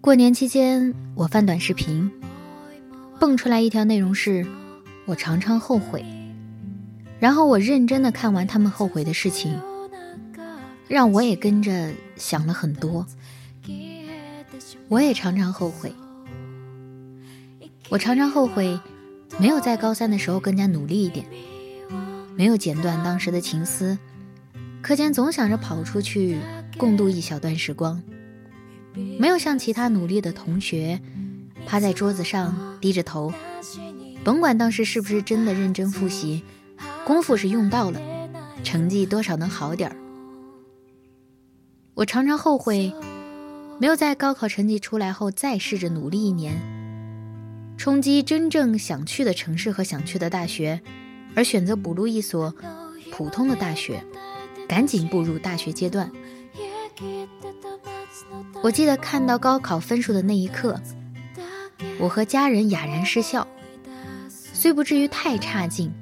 过年期间，我翻短视频，蹦出来一条内容是：我常常后悔。然后我认真的看完他们后悔的事情，让我也跟着想了很多。我也常常后悔，我常常后悔没有在高三的时候更加努力一点，没有剪断当时的情丝，课间总想着跑出去共度一小段时光。没有像其他努力的同学，趴在桌子上低着头，甭管当时是不是真的认真复习，功夫是用到了，成绩多少能好点儿。我常常后悔，没有在高考成绩出来后再试着努力一年，冲击真正想去的城市和想去的大学，而选择补录一所普通的大学，赶紧步入大学阶段。我记得看到高考分数的那一刻，我和家人哑然失笑。虽不至于太差劲，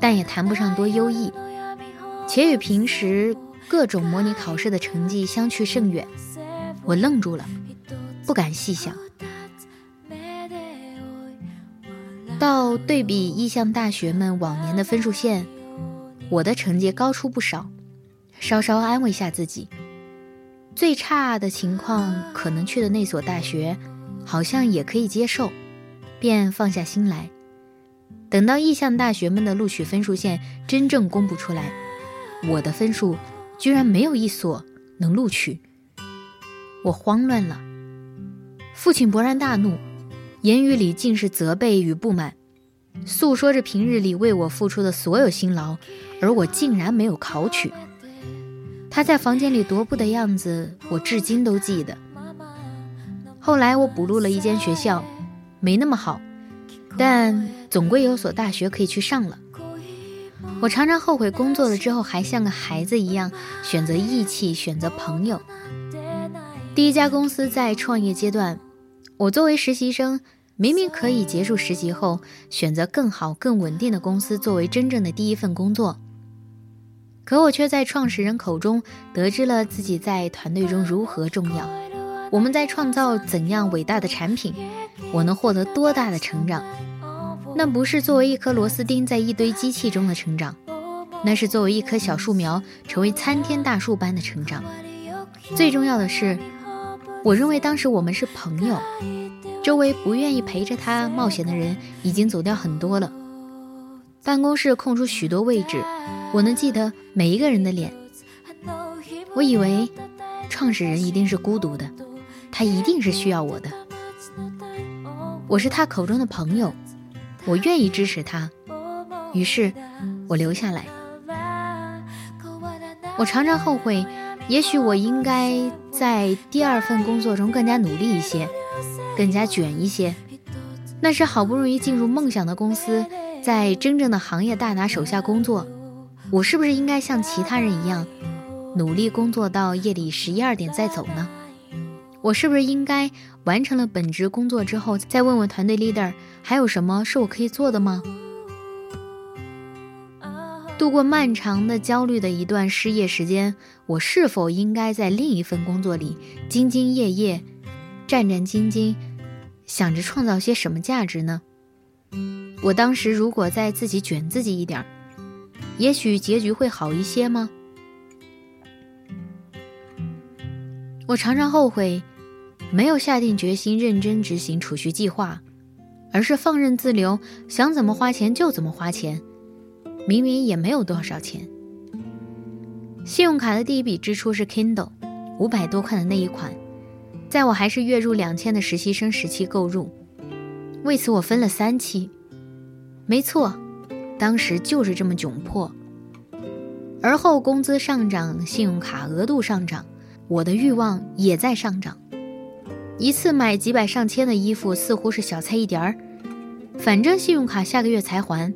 但也谈不上多优异，且与平时各种模拟考试的成绩相去甚远。我愣住了，不敢细想。到对比意向大学们往年的分数线，我的成绩高出不少，稍稍安慰下自己。最差的情况，可能去的那所大学，好像也可以接受，便放下心来。等到意向大学们的录取分数线真正公布出来，我的分数居然没有一所能录取，我慌乱了。父亲勃然大怒，言语里尽是责备与不满，诉说着平日里为我付出的所有辛劳，而我竟然没有考取。他在房间里踱步的样子，我至今都记得。后来我补录了一间学校，没那么好，但总归有所大学可以去上了。我常常后悔工作了之后还像个孩子一样选择义气，选择朋友。第一家公司在创业阶段，我作为实习生，明明可以结束实习后选择更好、更稳定的公司作为真正的第一份工作。可我却在创始人口中得知了自己在团队中如何重要，我们在创造怎样伟大的产品，我能获得多大的成长？那不是作为一颗螺丝钉在一堆机器中的成长，那是作为一棵小树苗成为参天大树般的成长。最重要的是，我认为当时我们是朋友，周围不愿意陪着他冒险的人已经走掉很多了。办公室空出许多位置，我能记得每一个人的脸。我以为创始人一定是孤独的，他一定是需要我的。我是他口中的朋友，我愿意支持他，于是我留下来。我常常后悔，也许我应该在第二份工作中更加努力一些，更加卷一些。那是好不容易进入梦想的公司。在真正的行业大拿手下工作，我是不是应该像其他人一样，努力工作到夜里十一二点再走呢？我是不是应该完成了本职工作之后，再问问团队 leader 还有什么是我可以做的吗？度过漫长的焦虑的一段失业时间，我是否应该在另一份工作里兢兢业业、战战兢兢，想着创造些什么价值呢？我当时如果再自己卷自己一点，也许结局会好一些吗？我常常后悔，没有下定决心认真执行储蓄计划，而是放任自流，想怎么花钱就怎么花钱，明明也没有多少钱。信用卡的第一笔支出是 Kindle，五百多块的那一款，在我还是月入两千的实习生时期购入，为此我分了三期。没错，当时就是这么窘迫。而后工资上涨，信用卡额度上涨，我的欲望也在上涨。一次买几百上千的衣服似乎是小菜一碟儿，反正信用卡下个月才还，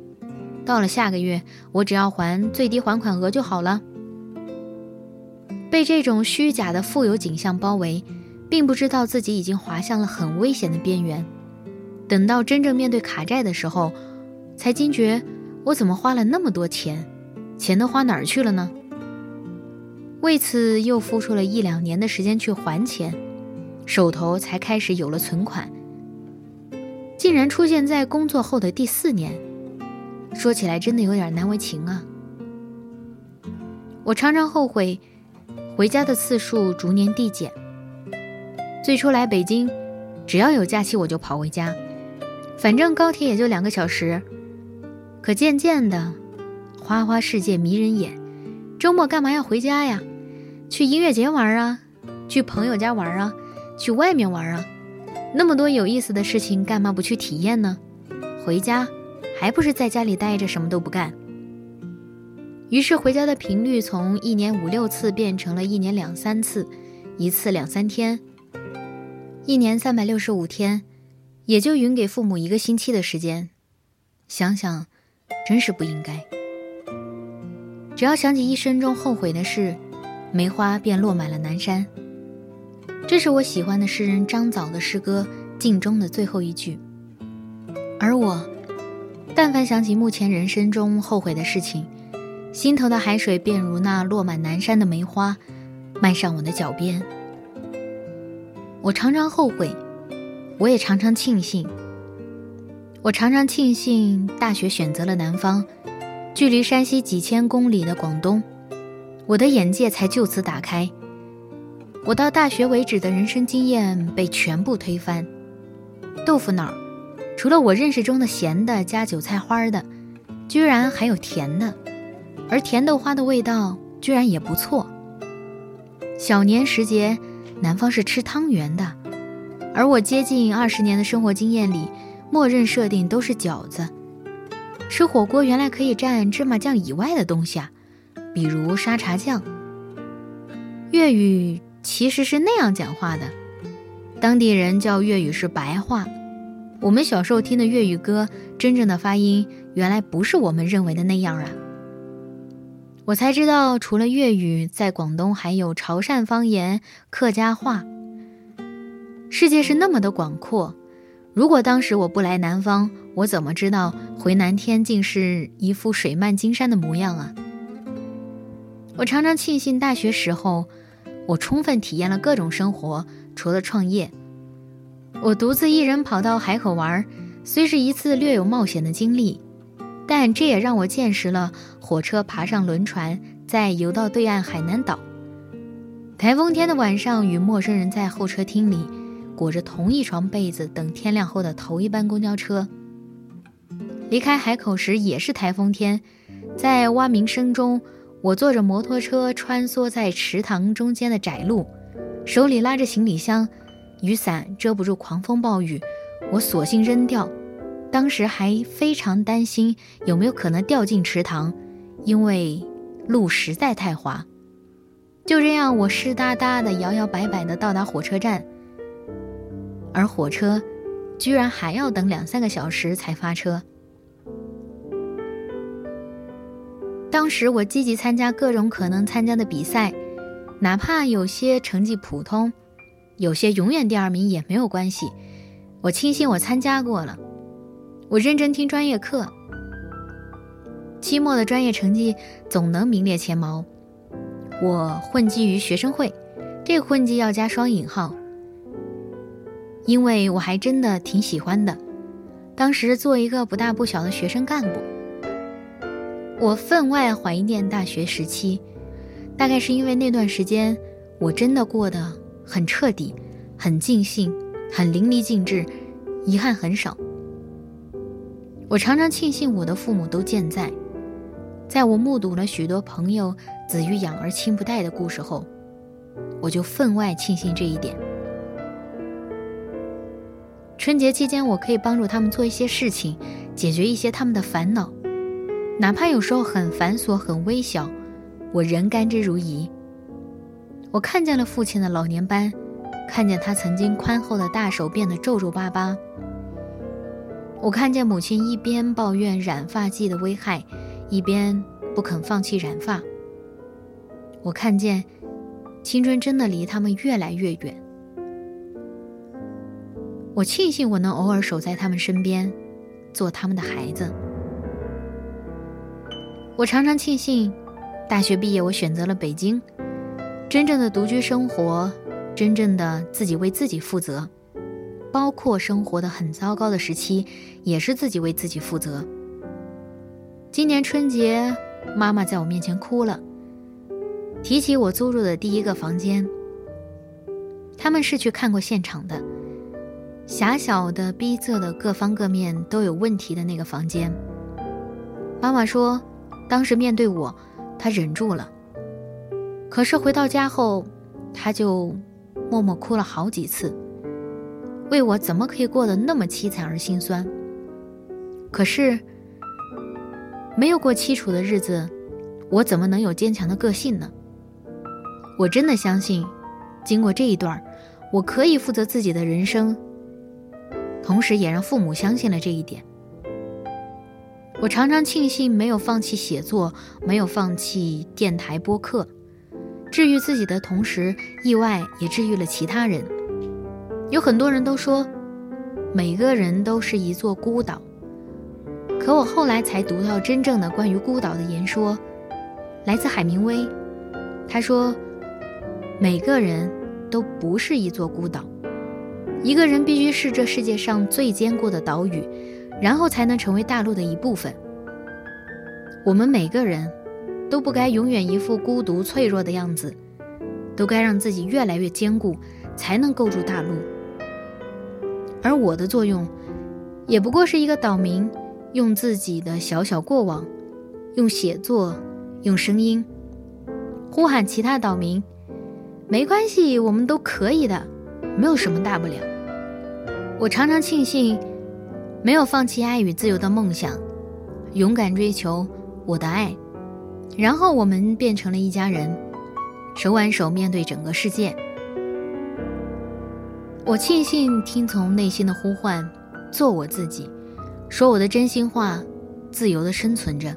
到了下个月我只要还最低还款额就好了。被这种虚假的富有景象包围，并不知道自己已经滑向了很危险的边缘。等到真正面对卡债的时候，才惊觉我怎么花了那么多钱，钱都花哪儿去了呢？为此又付出了一两年的时间去还钱。手头才开始有了存款，竟然出现在工作后的第四年，说起来真的有点难为情啊！我常常后悔，回家的次数逐年递减。最初来北京，只要有假期我就跑回家，反正高铁也就两个小时。可渐渐的，花花世界迷人眼，周末干嘛要回家呀？去音乐节玩啊，去朋友家玩啊。去外面玩啊，那么多有意思的事情，干嘛不去体验呢？回家还不是在家里待着什么都不干。于是回家的频率从一年五六次变成了一年两三次，一次两三天，一年三百六十五天，也就匀给父母一个星期的时间。想想，真是不应该。只要想起一生中后悔的事，梅花便落满了南山。这是我喜欢的诗人张枣的诗歌《镜中的最后一句》，而我，但凡想起目前人生中后悔的事情，心头的海水便如那落满南山的梅花，漫上我的脚边。我常常后悔，我也常常庆幸。我常常庆幸大学选择了南方，距离山西几千公里的广东，我的眼界才就此打开。我到大学为止的人生经验被全部推翻。豆腐脑，除了我认识中的咸的加韭菜花的，居然还有甜的，而甜豆花的味道居然也不错。小年时节，南方是吃汤圆的，而我接近二十年的生活经验里，默认设定都是饺子。吃火锅原来可以蘸芝麻酱以外的东西啊，比如沙茶酱。粤语。其实是那样讲话的，当地人叫粤语是白话。我们小时候听的粤语歌，真正的发音原来不是我们认为的那样啊！我才知道，除了粤语，在广东还有潮汕方言、客家话。世界是那么的广阔，如果当时我不来南方，我怎么知道回南天竟是一副水漫金山的模样啊？我常常庆幸大学时候。我充分体验了各种生活，除了创业，我独自一人跑到海口玩，虽是一次略有冒险的经历，但这也让我见识了火车爬上轮船，再游到对岸海南岛。台风天的晚上，与陌生人在候车厅里裹着同一床被子，等天亮后的头一班公交车。离开海口时也是台风天，在蛙鸣声中。我坐着摩托车穿梭在池塘中间的窄路，手里拉着行李箱，雨伞遮不住狂风暴雨，我索性扔掉。当时还非常担心有没有可能掉进池塘，因为路实在太滑。就这样，我湿哒哒的、摇摇摆摆的到达火车站，而火车居然还要等两三个小时才发车。当时我积极参加各种可能参加的比赛，哪怕有些成绩普通，有些永远第二名也没有关系。我庆幸我参加过了，我认真听专业课，期末的专业成绩总能名列前茅。我混迹于学生会，这个混迹要加双引号，因为我还真的挺喜欢的。当时做一个不大不小的学生干部。我分外怀念大学时期，大概是因为那段时间我真的过得很彻底、很尽兴、很淋漓尽致，遗憾很少。我常常庆幸我的父母都健在，在我目睹了许多朋友子欲养而亲不待的故事后，我就分外庆幸这一点。春节期间，我可以帮助他们做一些事情，解决一些他们的烦恼，哪怕有时候很繁琐、很微小，我仍甘之如饴。我看见了父亲的老年斑，看见他曾经宽厚的大手变得皱皱巴巴。我看见母亲一边抱怨染发剂的危害，一边不肯放弃染发。我看见青春真的离他们越来越远。我庆幸我能偶尔守在他们身边，做他们的孩子。我常常庆幸，大学毕业我选择了北京，真正的独居生活，真正的自己为自己负责，包括生活的很糟糕的时期，也是自己为自己负责。今年春节，妈妈在我面前哭了，提起我租住的第一个房间，他们是去看过现场的。狭小的、逼仄的、各方各面都有问题的那个房间。妈妈说，当时面对我，她忍住了。可是回到家后，她就默默哭了好几次，为我怎么可以过得那么凄惨而心酸。可是，没有过凄楚的日子，我怎么能有坚强的个性呢？我真的相信，经过这一段，我可以负责自己的人生。同时也让父母相信了这一点。我常常庆幸没有放弃写作，没有放弃电台播客，治愈自己的同时，意外也治愈了其他人。有很多人都说，每个人都是一座孤岛。可我后来才读到真正的关于孤岛的言说，来自海明威。他说，每个人都不是一座孤岛。一个人必须是这世界上最坚固的岛屿，然后才能成为大陆的一部分。我们每个人都不该永远一副孤独脆弱的样子，都该让自己越来越坚固，才能构筑大陆。而我的作用，也不过是一个岛民，用自己的小小过往，用写作，用声音，呼喊其他岛民：没关系，我们都可以的，没有什么大不了。我常常庆幸，没有放弃爱与自由的梦想，勇敢追求我的爱，然后我们变成了一家人，手挽手面对整个世界。我庆幸听从内心的呼唤，做我自己，说我的真心话，自由的生存着。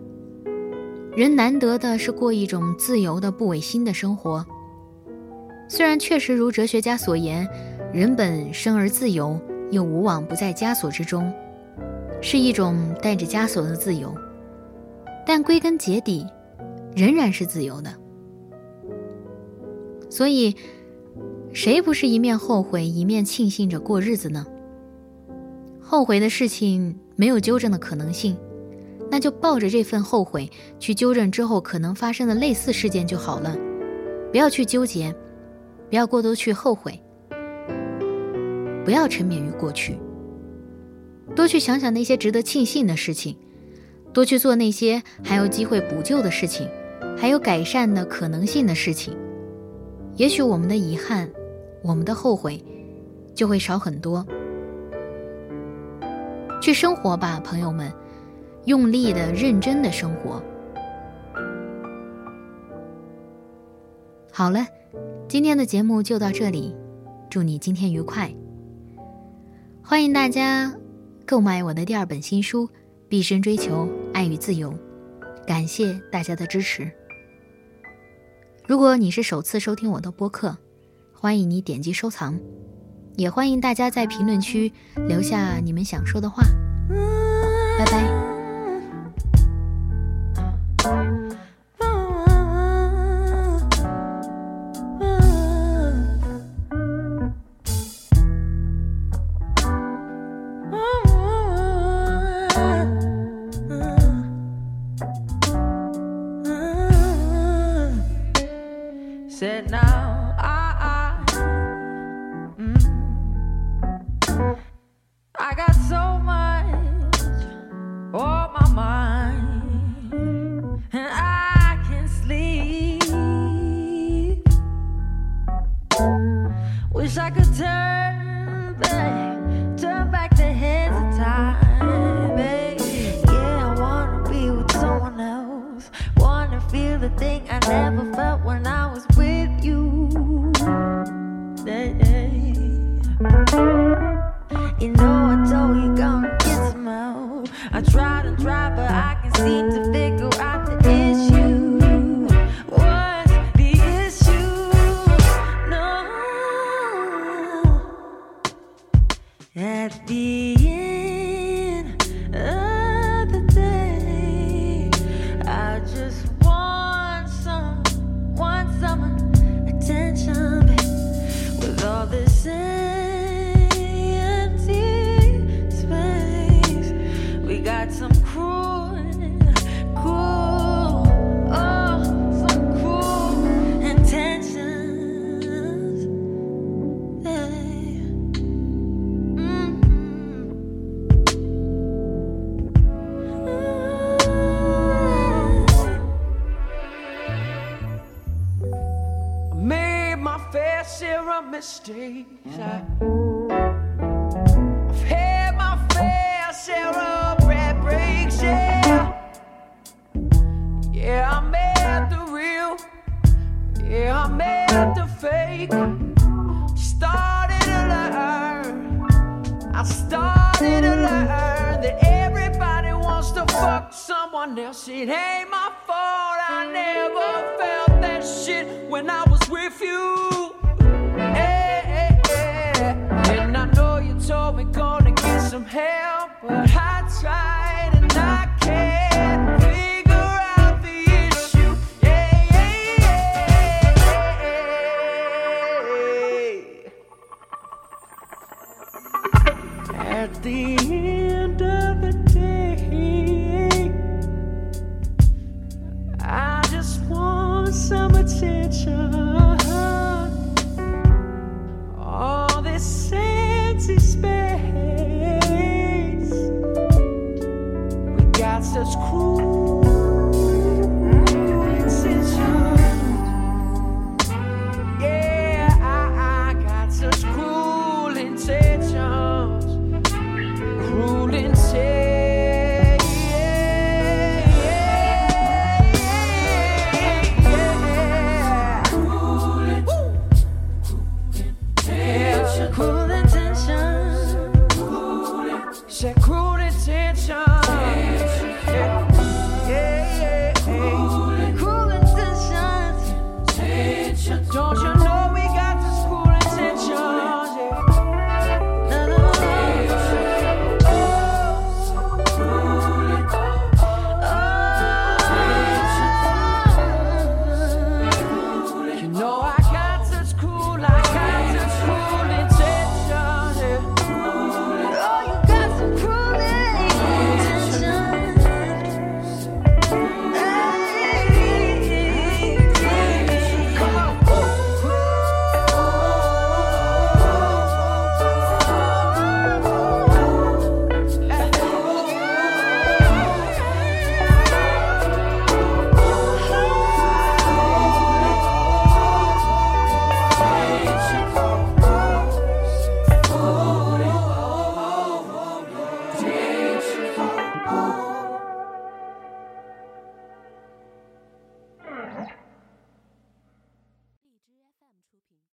人难得的是过一种自由的不违心的生活。虽然确实如哲学家所言，人本生而自由。又无往不在枷锁之中，是一种带着枷锁的自由，但归根结底，仍然是自由的。所以，谁不是一面后悔，一面庆幸着过日子呢？后悔的事情没有纠正的可能性，那就抱着这份后悔去纠正之后可能发生的类似事件就好了，不要去纠结，不要过多去后悔。不要沉湎于过去，多去想想那些值得庆幸的事情，多去做那些还有机会补救的事情，还有改善的可能性的事情。也许我们的遗憾，我们的后悔，就会少很多。去生活吧，朋友们，用力的、认真的生活。好了，今天的节目就到这里，祝你今天愉快。欢迎大家购买我的第二本新书《毕生追求爱与自由》，感谢大家的支持。如果你是首次收听我的播客，欢迎你点击收藏，也欢迎大家在评论区留下你们想说的话。拜拜。Mistakes. I, I've had my fair share of bad breaks. Yeah, yeah, I made the real. Yeah, I made the fake. Started to learn. I started to learn that everybody wants to fuck someone else. It ain't my fault. I never felt that shit when I was with you. Some help, but I tried and I can't figure out the issue. Yeah. At the